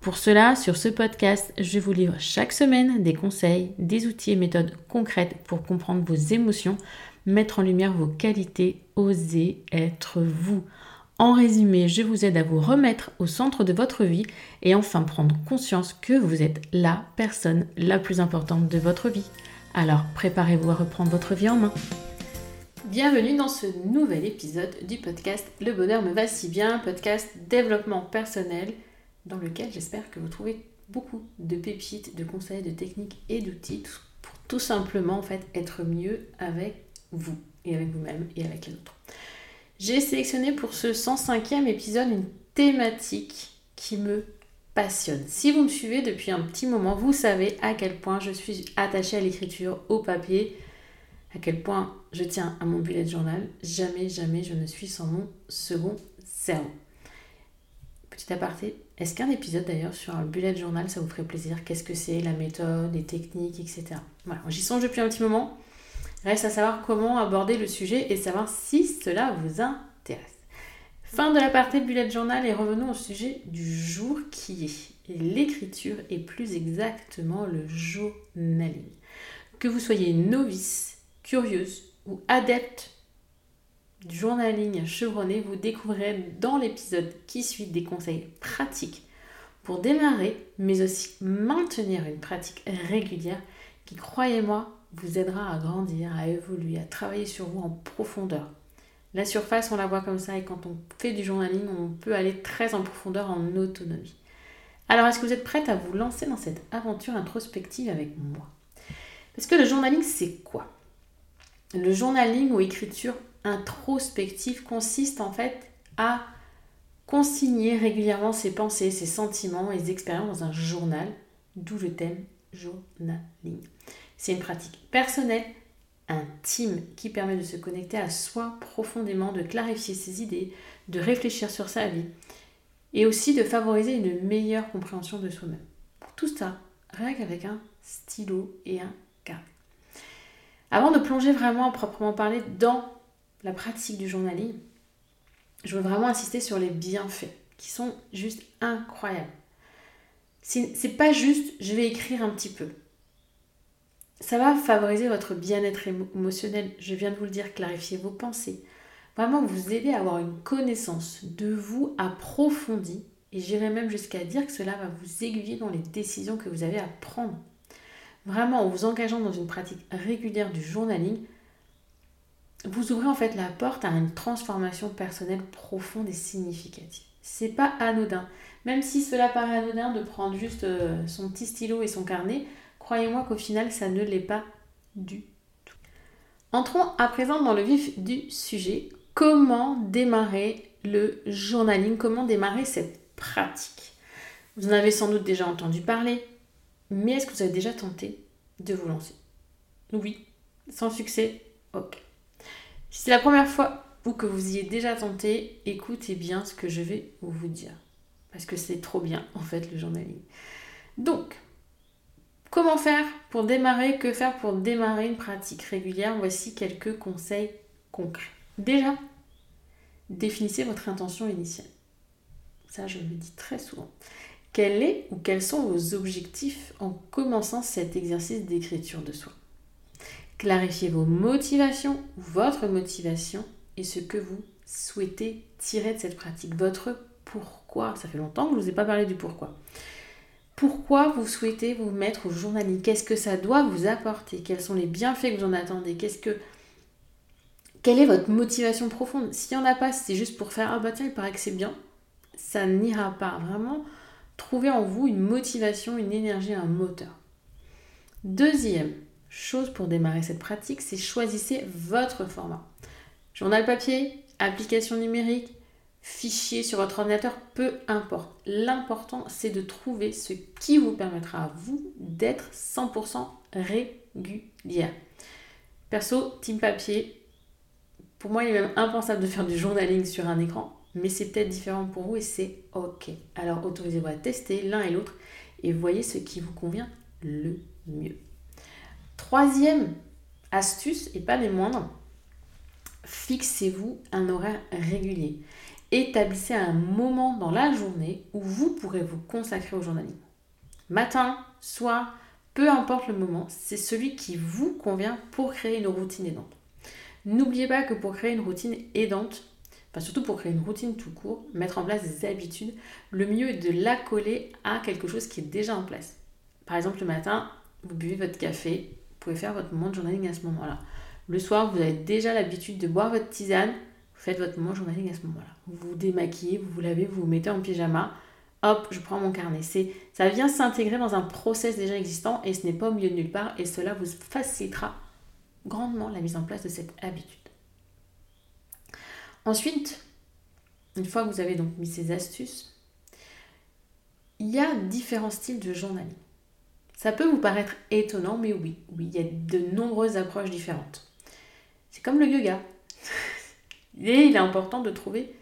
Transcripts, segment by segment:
Pour cela, sur ce podcast, je vous livre chaque semaine des conseils, des outils et méthodes concrètes pour comprendre vos émotions, mettre en lumière vos qualités, oser être vous. En résumé, je vous aide à vous remettre au centre de votre vie et enfin prendre conscience que vous êtes la personne la plus importante de votre vie. Alors préparez-vous à reprendre votre vie en main. Bienvenue dans ce nouvel épisode du podcast Le bonheur me va si bien, podcast développement personnel dans lequel j'espère que vous trouvez beaucoup de pépites, de conseils, de techniques et d'outils pour tout simplement en fait être mieux avec vous et avec vous-même et avec les autres. J'ai sélectionné pour ce 105e épisode une thématique qui me passionne. Si vous me suivez depuis un petit moment, vous savez à quel point je suis attachée à l'écriture, au papier, à quel point je tiens à mon bullet journal. Jamais, jamais je ne suis sans mon second cerveau. Petit aparté, est-ce qu'un épisode d'ailleurs sur un bullet journal, ça vous ferait plaisir? Qu'est-ce que c'est, la méthode, les techniques, etc. Voilà, j'y songe depuis un petit moment. Reste à savoir comment aborder le sujet et savoir si cela vous intéresse. Fin de la partie bullet journal et revenons au sujet du jour qui est l'écriture et plus exactement le journaling. Que vous soyez novice, curieuse ou adepte du journaling chevronné, vous découvrirez dans l'épisode qui suit des conseils pratiques pour démarrer, mais aussi maintenir une pratique régulière qui, croyez-moi, vous aidera à grandir, à évoluer, à travailler sur vous en profondeur. La surface, on la voit comme ça, et quand on fait du journaling, on peut aller très en profondeur en autonomie. Alors, est-ce que vous êtes prête à vous lancer dans cette aventure introspective avec moi? Parce que le journaling, c'est quoi? Le journaling ou écriture introspective consiste en fait à consigner régulièrement ses pensées, ses sentiments et ses expériences dans un journal, d'où le thème journaling. C'est une pratique personnelle, intime, qui permet de se connecter à soi profondément, de clarifier ses idées, de réfléchir sur sa vie et aussi de favoriser une meilleure compréhension de soi-même. Pour tout ça, rien qu'avec un stylo et un carnet. Avant de plonger vraiment à proprement parler dans la pratique du journaling, je veux vraiment insister sur les bienfaits qui sont juste incroyables. C'est pas juste je vais écrire un petit peu. Ça va favoriser votre bien-être émotionnel. Je viens de vous le dire, clarifier vos pensées. Vraiment vous aider à avoir une connaissance de vous approfondie. Et j'irai même jusqu'à dire que cela va vous aiguiller dans les décisions que vous avez à prendre. Vraiment, en vous engageant dans une pratique régulière du journaling, vous ouvrez en fait la porte à une transformation personnelle profonde et significative. C'est pas anodin. Même si cela paraît anodin de prendre juste euh, son petit stylo et son carnet, croyez-moi qu'au final, ça ne l'est pas du tout. Entrons à présent dans le vif du sujet. Comment démarrer le journaling? Comment démarrer cette pratique? Vous en avez sans doute déjà entendu parler, mais est-ce que vous avez déjà tenté de vous lancer? Oui, sans succès, ok. Si c'est la première fois ou que vous y êtes déjà tenté, écoutez bien ce que je vais vous dire. Parce que c'est trop bien, en fait, le journaling. Donc, Comment faire pour démarrer? Que faire pour démarrer une pratique régulière? Voici quelques conseils concrets. Déjà, définissez votre intention initiale. Ça, je le dis très souvent. Quel est ou quels sont vos objectifs en commençant cet exercice d'écriture de soi? Clarifiez vos motivations, votre motivation et ce que vous souhaitez tirer de cette pratique. Votre pourquoi. Ça fait longtemps que je ne vous ai pas parlé du pourquoi pourquoi vous souhaitez vous mettre au journaling Qu'est-ce que ça doit vous apporter? Quels sont les bienfaits que vous en attendez? Qu'est-ce que quelle est votre motivation profonde? S'il n'y en a pas, c'est juste pour faire Ah bah tiens, il paraît que c'est bien, ça n'ira pas. Vraiment, trouvez en vous une motivation, une énergie, un moteur. Deuxième chose pour démarrer cette pratique, c'est choisissez votre format. Journal papier, application numérique, fichier sur votre ordinateur, peu importe. L'important, c'est de trouver ce qui vous permettra à vous d'être 100% régulière. Perso, team papier, pour moi, il est même impensable de faire du journaling sur un écran, mais c'est peut-être différent pour vous et c'est ok. Alors autorisez-vous à tester l'un et l'autre et voyez ce qui vous convient le mieux. Troisième astuce, et pas les moindres, fixez-vous un horaire régulier. Établissez un moment dans la journée où vous pourrez vous consacrer au journaling. Matin, soir, peu importe le moment, c'est celui qui vous convient pour créer une routine aidante. N'oubliez pas que pour créer une routine aidante, enfin surtout pour créer une routine tout court, mettre en place des habitudes, le mieux est de l'accoler à quelque chose qui est déjà en place. Par exemple, le matin, vous buvez votre café, pouvez faire votre moment de journaling à ce moment-là. Le soir, vous avez déjà l'habitude de boire votre tisane, vous faites votre moment de journaling à ce moment-là. Vous vous démaquillez, vous vous lavez, vous vous mettez en pyjama, hop, je prends mon carnet. C'est, ça vient s'intégrer dans un process déjà existant et ce n'est pas au milieu de nulle part et cela vous facilitera grandement la mise en place de cette habitude. Ensuite, une fois que vous avez donc mis ces astuces, il y a différents styles de journaling. Ça peut vous paraître étonnant, mais oui, oui, il y a de nombreuses approches différentes. C'est comme le yoga. Et il est important de trouver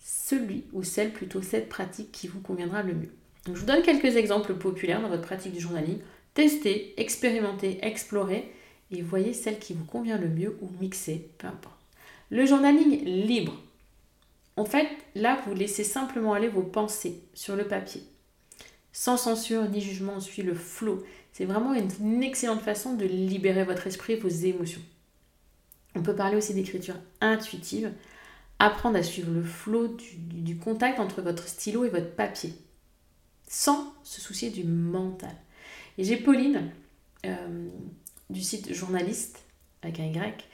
celui ou celle, plutôt cette pratique qui vous conviendra le mieux. je vous donne quelques exemples populaires dans votre pratique du journaling. Testez, expérimentez, explorez et voyez celle qui vous convient le mieux ou mixez, peu importe. Le journaling libre. En fait, là, vous laissez simplement aller vos pensées sur le papier. Sans censure ni jugement, on suit le flot. C'est vraiment une excellente façon de libérer votre esprit et vos émotions. On peut parler aussi d'écriture intuitive, apprendre à suivre le flot du, contact entre votre stylo et votre papier, sans se soucier du mental. Et j'ai Pauline euh, du site journaliste, avec un Y,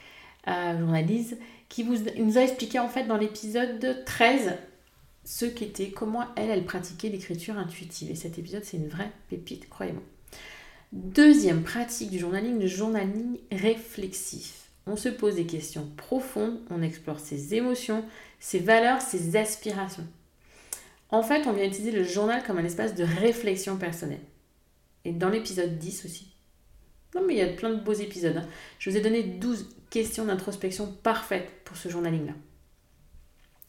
euh, journalise, qui vous, nous a expliqué en fait dans l'épisode 13 ce qu'était, comment elle, elle pratiquait l'écriture intuitive. Et cet épisode, c'est une vraie pépite, croyez-moi. Deuxième pratique du journaling, le journaling réflexif. On se pose des questions profondes, on explore ses émotions, ses valeurs, ses aspirations. En fait, on vient utiliser le journal comme un espace de réflexion personnelle. Et dans l'épisode 10 aussi, non, mais il y a plein de beaux épisodes. Hein. Je vous ai donné 12 questions d'introspection parfaites pour ce journaling-là.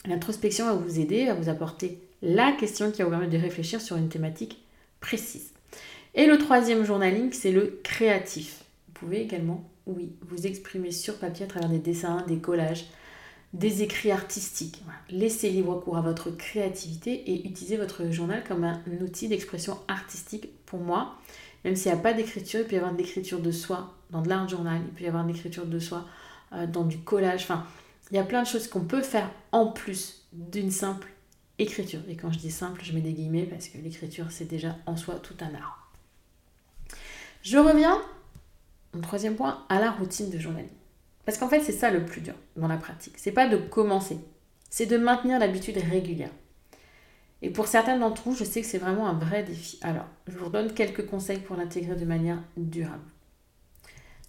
L'introspection va vous aider, va vous apporter la question qui va vous permettre de réfléchir sur une thématique précise. Et le troisième journaling, c'est le créatif. Vous pouvez également, oui, vous exprimer sur papier à travers des dessins, des collages, des écrits artistiques. Laissez libre cours à votre créativité et utilisez votre journal comme un outil d'expression artistique pour moi. Même s'il n'y a pas d'écriture, il peut y avoir de l'écriture de soi dans de l'art journal, il peut y avoir de l'écriture de soi euh, dans du collage. Enfin, il y a plein de choses qu'on peut faire en plus d'une simple écriture. Et quand je dis simple, je mets des guillemets parce que l'écriture, c'est déjà en soi tout un art. Je reviens, mon troisième point, à la routine de journalisme. Parce qu'en fait, c'est ça le plus dur dans la pratique. C'est pas de commencer, c'est de maintenir l'habitude régulière. Et pour certains d'entre vous, je sais que c'est vraiment un vrai défi. Alors, je vous donne quelques conseils pour l'intégrer de manière durable.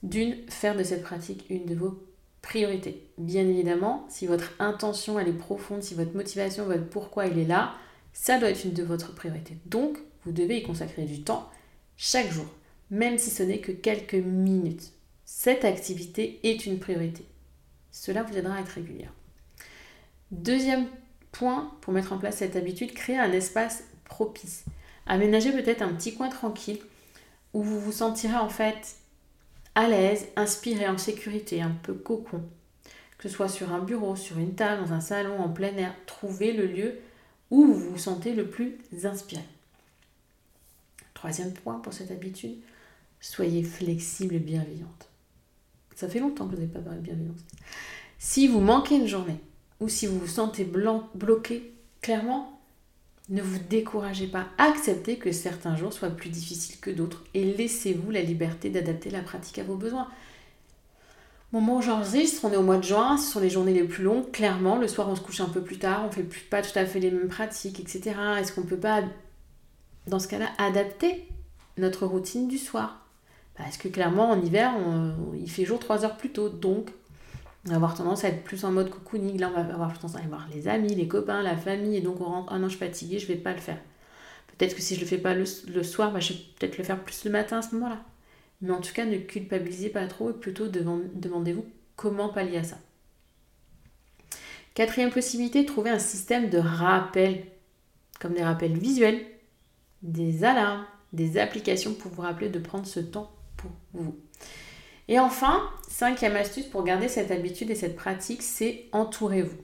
D'une, faire de cette pratique une de vos priorités. Bien évidemment, si votre intention elle est profonde, si votre motivation, votre pourquoi il est là, ça doit être une de votre priorités. Donc, vous devez y consacrer du temps chaque jour, même si ce n'est que quelques minutes. Cette activité est une priorité. Cela vous aidera à être régulière. Deuxième point pour mettre en place cette habitude, créer un espace propice. Aménagez peut-être un petit coin tranquille où vous vous sentirez en fait à l'aise, inspiré, en sécurité, un peu cocon. Que ce soit sur un bureau, sur une table, dans un salon, en plein air, trouvez le lieu où vous vous sentez le plus inspiré. Troisième point pour cette habitude, soyez flexible et bienveillante. Ça fait longtemps que vous n'avez pas parlé de bienveillance. Si vous manquez une journée, ou si vous vous sentez bloqué, clairement, ne vous découragez pas. Acceptez que certains jours soient plus difficiles que d'autres et laissez-vous la liberté d'adapter la pratique à vos besoins. moment où j'enregistre, on est au mois de juin, ce sont les journées les plus longues, clairement. Le soir, on se couche un peu plus tard, on fait pas tout à fait les mêmes pratiques, etc. Est-ce qu'on peut pas, dans ce cas-là, adapter notre routine du soir? Parce que clairement, en hiver, il fait jour 3 heures plus tôt, donc on va avoir tendance à être plus en mode cocooning. Là, on va avoir tendance à aller voir les amis, les copains, la famille, et donc on rentre, ah non, je suis fatiguée, je vais pas le faire. Peut-être que si je le fais pas le, soir, bah, je vais peut-être le faire plus le matin à ce moment-là. Mais en tout cas, ne culpabilisez pas trop et plutôt demandez-vous comment pallier à ça. Quatrième possibilité, trouver un système de rappel, comme des rappels visuels, des alarmes, des applications pour vous rappeler de prendre ce temps pour vous. Et enfin, cinquième astuce pour garder cette habitude et cette pratique, c'est entourez-vous.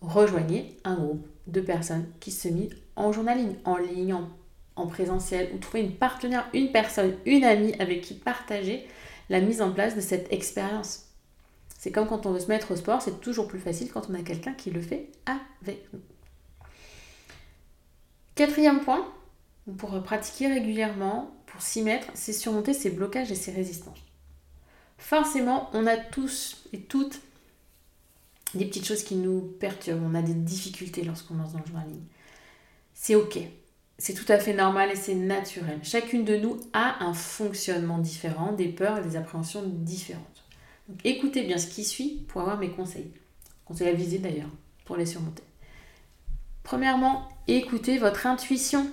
Rejoignez un groupe de personnes qui se mettent en journaling, en ligne, en en présentiel ou trouver une partenaire, une personne, une amie avec qui partager la mise en place de cette expérience. C'est comme quand on veut se mettre au sport, c'est toujours plus facile quand on a quelqu'un qui le fait avec nous. Quatrième point, pour pratiquer régulièrement, pour s'y mettre, c'est surmonter ses blocages et ses résistances. Forcément, on a tous et toutes des petites choses qui nous perturbent, on a des difficultés lorsqu'on lance dans le journaling. C'est ok, c'est tout à fait normal et c'est naturel. Chacune de nous a un fonctionnement différent, des peurs et des appréhensions différentes. Écoutez bien ce qui suit pour avoir mes conseils. Conseils à viser d'ailleurs, pour les surmonter. Premièrement, écoutez votre intuition.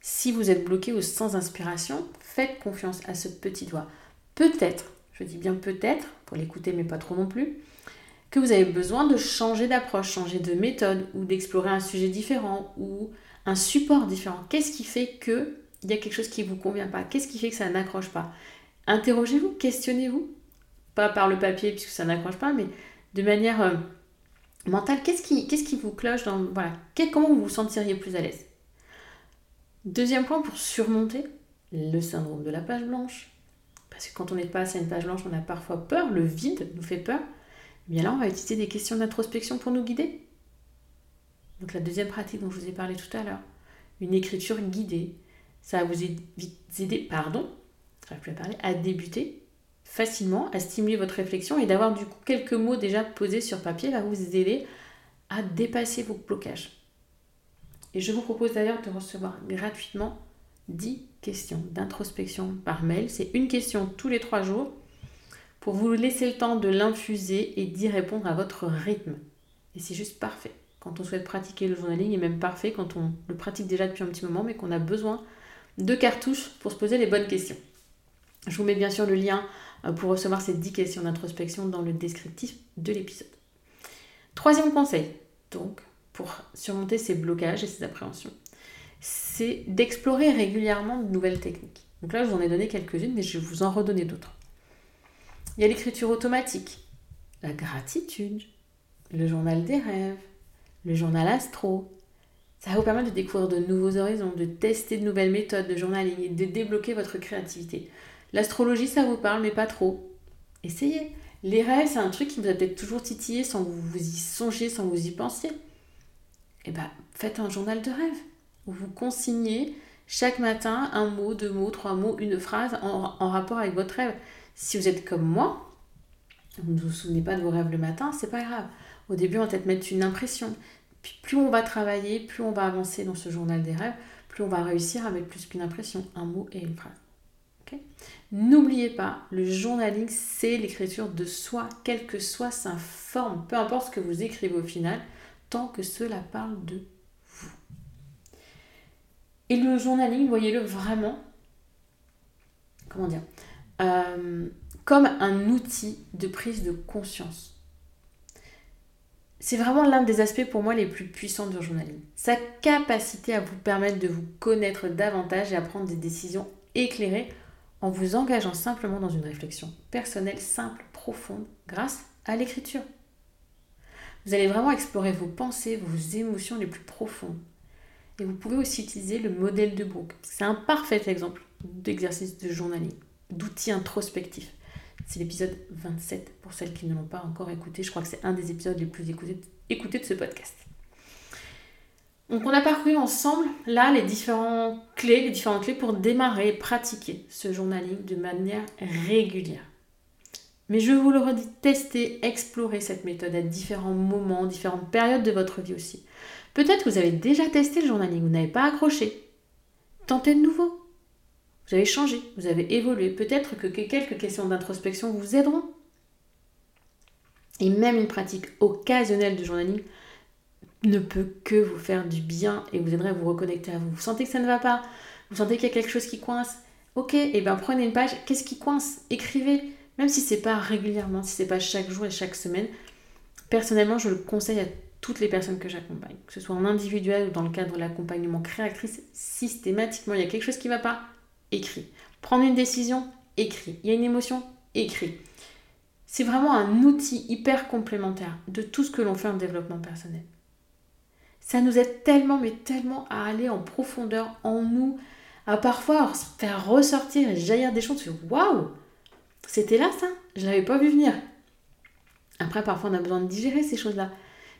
Si vous êtes bloqué ou sans inspiration, faites confiance à ce petit doigt. Peut-être, je dis bien peut-être, pour l'écouter mais pas trop non plus, que vous avez besoin de changer d'approche, changer de méthode ou d'explorer un sujet différent ou un support différent. Qu'est-ce qui fait que il y a quelque chose qui ne vous convient pas? Qu'est-ce qui fait que ça n'accroche pas? Interrogez-vous, questionnez-vous. Pas par le papier puisque ça n'accroche pas, mais de manière euh, mentale. Qu'est-ce qui, vous cloche dans voilà Comment vous vous sentiriez plus à l'aise? Deuxième point pour surmonter le syndrome de la page blanche. Parce que quand on n'est pas à une page blanche, on a parfois peur, le vide nous fait peur. Eh bien là, on va utiliser des questions d'introspection pour nous guider. Donc la deuxième pratique dont je vous ai parlé tout à l'heure, une écriture guidée, ça va vous aider, pardon, plus à parler, à débuter facilement, à stimuler votre réflexion et d'avoir du coup quelques mots déjà posés sur papier va vous aider à dépasser vos blocages. Et je vous propose d'ailleurs de recevoir gratuitement 10 questions d'introspection par mail. C'est une question tous les 3 jours pour vous laisser le temps de l'infuser et d'y répondre à votre rythme. Et c'est juste parfait quand on souhaite pratiquer le journaling est même parfait quand on le pratique déjà depuis un petit moment mais qu'on a besoin de cartouches pour se poser les bonnes questions. Je vous mets bien sûr le lien euh, pour recevoir ces 10 questions d'introspection dans le descriptif de l'épisode. Troisième conseil, donc, pour surmonter ces blocages et ces appréhensions, c'est d'explorer régulièrement de nouvelles techniques. Donc là, je vous en ai donné quelques-unes, mais je vais vous en redonner d'autres. Il y a l'écriture automatique, la gratitude, le journal des rêves, le journal astro. Ça vous permettre de découvrir de nouveaux horizons, de tester de nouvelles méthodes de journaling et de débloquer votre créativité. L'astrologie, ça vous parle, mais pas trop. Essayez. Les rêves, c'est un truc qui vous a peut-être toujours titillé sans vous y songiez, sans vous y pensiez. Eh bien, faites un journal de rêve où vous consignez chaque matin un mot, deux mots, trois mots, une phrase en, rapport avec votre rêve. Si vous êtes comme moi, vous ne vous souvenez pas de vos rêves le matin, c'est pas grave. Au début, on va peut-être mettre une impression. Plus on va travailler, plus on va avancer dans ce journal des rêves, plus on va réussir à mettre plus qu'une impression, un mot et une phrase. N'oubliez pas, le journaling, c'est l'écriture de soi, quelle que soit sa forme, peu importe ce que vous écrivez au final, tant que cela parle de. Et le journaling, voyez-le vraiment, comment dire, euh, comme un outil de prise de conscience c'est vraiment l'un des aspects pour moi les plus puissants du journaling. Sa capacité à vous permettre de vous connaître davantage et à prendre des décisions éclairées en vous engageant simplement dans une réflexion personnelle, simple, profonde, grâce à l'écriture. Vous allez vraiment explorer vos pensées, vos émotions les plus profondes. Et vous pouvez aussi utiliser le modèle de Brooke. C'est un parfait exemple d'exercice de journaling, d'outil introspectif. C'est l'épisode 27 pour celles qui ne l'ont pas encore écouté. Je crois que c'est un des épisodes les plus écoutés, de ce podcast. Donc on a parcouru ensemble là les différentes clés, les différentes clés pour démarrer et pratiquer ce journaling de manière régulière. Mais je vous le redis, testez, explorez cette méthode à différents moments, différentes périodes de votre vie aussi. Peut-être que vous avez déjà testé le journaling, vous n'avez pas accroché. Tentez de nouveau. Vous avez changé, vous avez évolué. Peut-être que quelques questions d'introspection vous aideront. Et même une pratique occasionnelle de journaling ne peut que vous faire du bien et vous aiderait à vous reconnecter à vous. Vous sentez que ça ne va pas, vous sentez qu'il y a quelque chose qui coince. Ok, et eh bien prenez une page, qu'est-ce qui coince? Écrivez, même si c'est pas régulièrement, si c'est pas chaque jour et chaque semaine. Personnellement, je le conseille à toutes les personnes que j'accompagne, que ce soit en individuel ou dans le cadre de l'accompagnement créatrice, systématiquement, il y a quelque chose qui ne va pas, écrit. Prendre une décision, écrit. Il y a une émotion, écrit. C'est vraiment un outil hyper complémentaire de tout ce que l'on fait en développement personnel. Ça nous aide tellement, mais tellement à aller en profondeur en nous, à parfois faire ressortir et jaillir des choses. Waouh C'était là ça? Je l'avais pas vu venir. Après, parfois, on a besoin de digérer ces choses-là.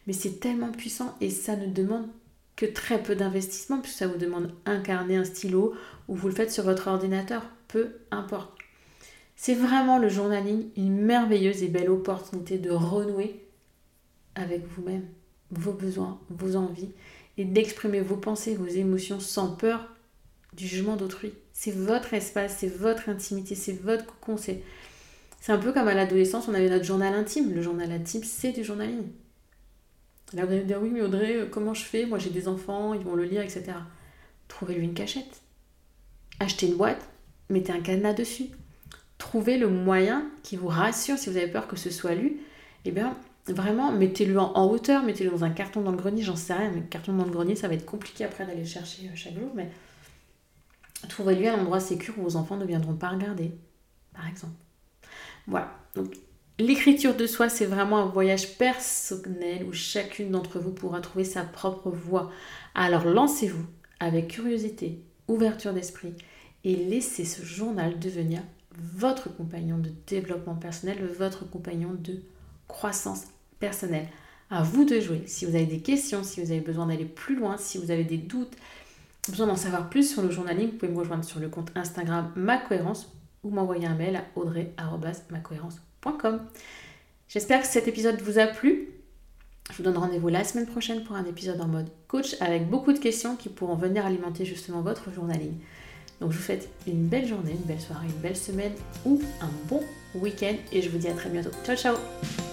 Mais c'est tellement puissant et ça ne demande que très peu d'investissement, puisque ça vous demande incarner un stylo ou vous le faites sur votre ordinateur, peu importe. C'est vraiment le journaling une merveilleuse et belle opportunité de renouer avec vous-même, vos besoins, vos envies et d'exprimer vos pensées, vos émotions sans peur du jugement d'autrui. C'est votre espace, c'est votre intimité, c'est votre cocon. C'est un peu comme à l'adolescence, on avait notre journal intime. Le journal intime, c'est du journaling. Allez me dire, oui, mais Audrey, euh, comment je fais? Moi, j'ai des enfants, ils vont le lire, etc. Trouvez-lui une cachette. Achetez une boîte, mettez un cadenas dessus. Trouvez le moyen qui vous rassure si vous avez peur que ce soit lu. Eh bien, vraiment, mettez-le en, hauteur, mettez-le dans un carton dans le grenier, j'en sais rien, mais carton dans le grenier, ça va être compliqué après d'aller le chercher euh, chaque jour, mais trouvez-lui un endroit sécur où vos enfants ne viendront pas regarder, par exemple. Voilà. Donc, L'écriture de soi, c'est vraiment un voyage personnel où chacune d'entre vous pourra trouver sa propre voie. Alors lancez-vous avec curiosité, ouverture d'esprit et laissez ce journal devenir votre compagnon de développement personnel, votre compagnon de croissance personnelle. À vous de jouer. Si vous avez des questions, si vous avez besoin d'aller plus loin, si vous avez des doutes, besoin d'en savoir plus sur le journaling, vous pouvez me rejoindre sur le compte Instagram Ma Cohérence ou m'envoyer un mail à audrey.macohérence.com. J'espère que cet épisode vous a plu. Je vous donne rendez-vous la semaine prochaine pour un épisode en mode coach avec beaucoup de questions qui pourront venir alimenter justement votre journaling. Donc je vous souhaite une belle journée, une belle soirée, une belle semaine ou un bon week-end et je vous dis à très bientôt. Ciao ciao